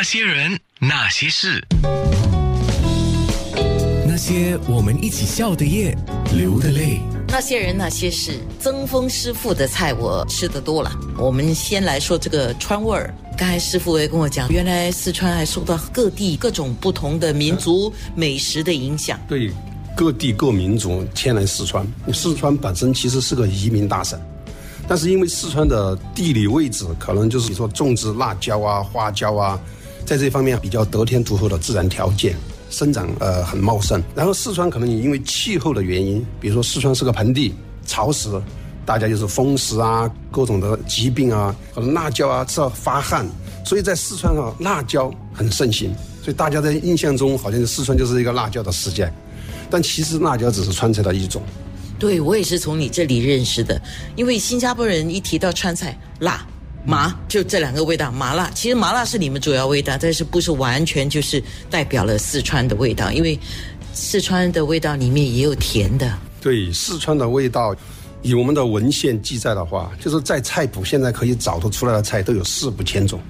那些人，那些事，那些我们一起笑的夜，流的泪。那些人那些事，曾峰师傅的菜我吃的多了。我们先来说这个川味儿。刚才师傅也跟我讲，原来四川还受到各地各种不同的民族美食的影响。对，各地各民族迁来四川。四川本身其实是个移民大省，但是因为四川的地理位置，可能就是你说种植辣椒啊、花椒啊，在这方面比较得天独厚的自然条件。生长呃很茂盛，然后四川可能也因为气候的原因，比如说四川是个盆地，潮湿，大家就是风湿啊，各种的疾病啊，可能辣椒啊吃了发汗，所以在四川啊辣椒很盛行，所以大家在印象中好像四川就是一个辣椒的世界，但其实辣椒只是川菜的一种。对我也是从你这里认识的，因为新加坡人一提到川菜辣。麻就这两个味道，麻辣其实麻辣是你们主要味道，但是不是完全就是代表了四川的味道，因为四川的味道里面也有甜的。对，四川的味道，以我们的文献记载的话，就是在菜谱现在可以找得出来的菜都有四五千种，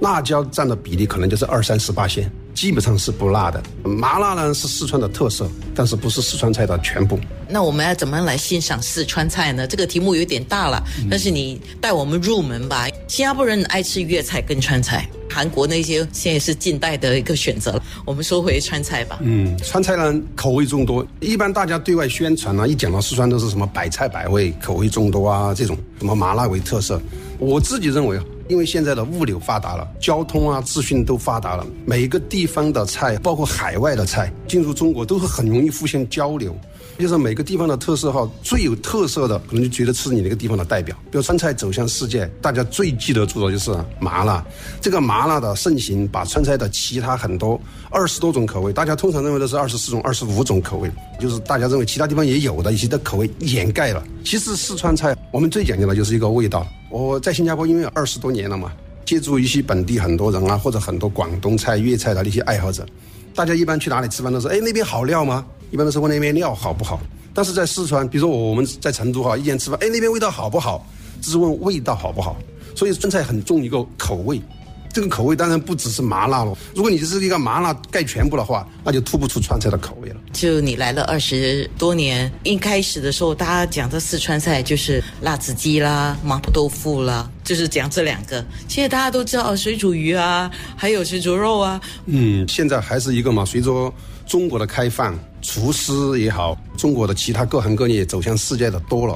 辣椒占的比例可能就是二三十八线。基本上是不辣的，麻辣呢是四川的特色，但是不是四川菜的全部。那我们要怎么来欣赏四川菜呢？这个题目有点大了，但是你带我们入门吧。新加坡人爱吃粤菜跟川菜，韩国那些现在是近代的一个选择。我们说回川菜吧。嗯，川菜呢口味众多，一般大家对外宣传呢，一讲到四川都是什么百菜百味，口味众多啊，这种什么麻辣为特色。我自己认为。因为现在的物流发达了，交通啊、资讯都发达了，每一个地方的菜，包括海外的菜，进入中国都是很容易互相交流。就是每个地方的特色哈，最有特色的可能就觉得是你那个地方的代表。比如川菜走向世界，大家最记得住的就是麻辣。这个麻辣的盛行，把川菜的其他很多二十多种口味，大家通常认为的是二十四种、二十五种口味，就是大家认为其他地方也有的一些的口味掩盖了。其实四川菜我们最讲究的就是一个味道。我在新加坡因为二十多年了嘛，接触一些本地很多人啊，或者很多广东菜、粤菜的那些爱好者，大家一般去哪里吃饭都是，哎，那边好料吗？一般都是问那边料好不好。但是在四川，比如说我们在成都哈，一天吃饭，哎，那边味道好不好？只是问味道好不好。所以川菜很重一个口味。这个口味当然不只是麻辣了。如果你是一个麻辣盖全部的话，那就突不出川菜的口味了。就你来了二十多年，一开始的时候，大家讲的四川菜就是辣子鸡啦、麻婆豆腐啦，就是讲这两个。现在大家都知道水煮鱼啊，还有水煮肉啊。嗯，现在还是一个嘛，随着中国的开放，厨师也好，中国的其他各行各业走向世界的多了。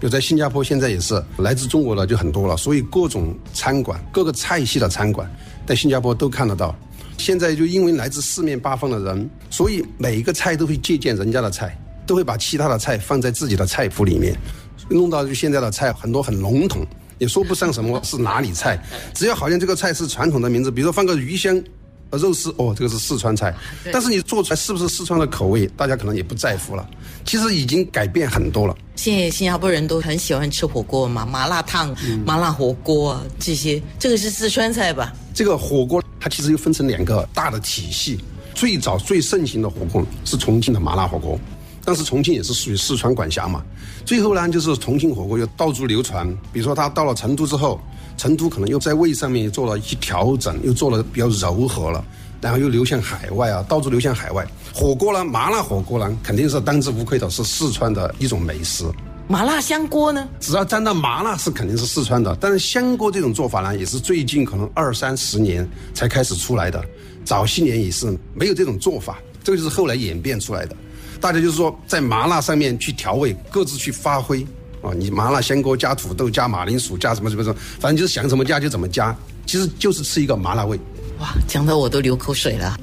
比如在新加坡，现在也是来自中国的就很多了，所以各种餐馆、各个菜系的餐馆，在新加坡都看得到。现在就因为来自四面八方的人，所以每一个菜都会借鉴人家的菜，都会把其他的菜放在自己的菜谱里面，弄到就现在的菜很多很笼统，也说不上什么是哪里菜，只要好像这个菜是传统的名字，比如说放个鱼香。呃，肉丝哦，这个是四川菜，但是你做出来是不是四川的口味，大家可能也不在乎了。其实已经改变很多了。现在新加坡人都很喜欢吃火锅嘛，麻辣烫、麻辣火锅啊这些，这个是四川菜吧？这个火锅它其实又分成两个大的体系。最早最盛行的火锅是重庆的麻辣火锅，但是重庆也是属于四川管辖嘛。最后呢，就是重庆火锅又到处流传，比如说它到了成都之后。成都可能又在味上面做了一些调整，又做了比较柔和了，然后又流向海外啊，到处流向海外。火锅呢，麻辣火锅呢，肯定是当之无愧的，是四川的一种美食。麻辣香锅呢？只要沾到麻辣，是肯定是四川的。但是香锅这种做法呢，也是最近可能二三十年才开始出来的，早些年也是没有这种做法，这个就是后来演变出来的。大家就是说，在麻辣上面去调味，各自去发挥。哦，你麻辣香锅加土豆加马铃薯加什么什么什么，反正就是想怎么加就怎么加，其实就是吃一个麻辣味。哇，讲的我都流口水了。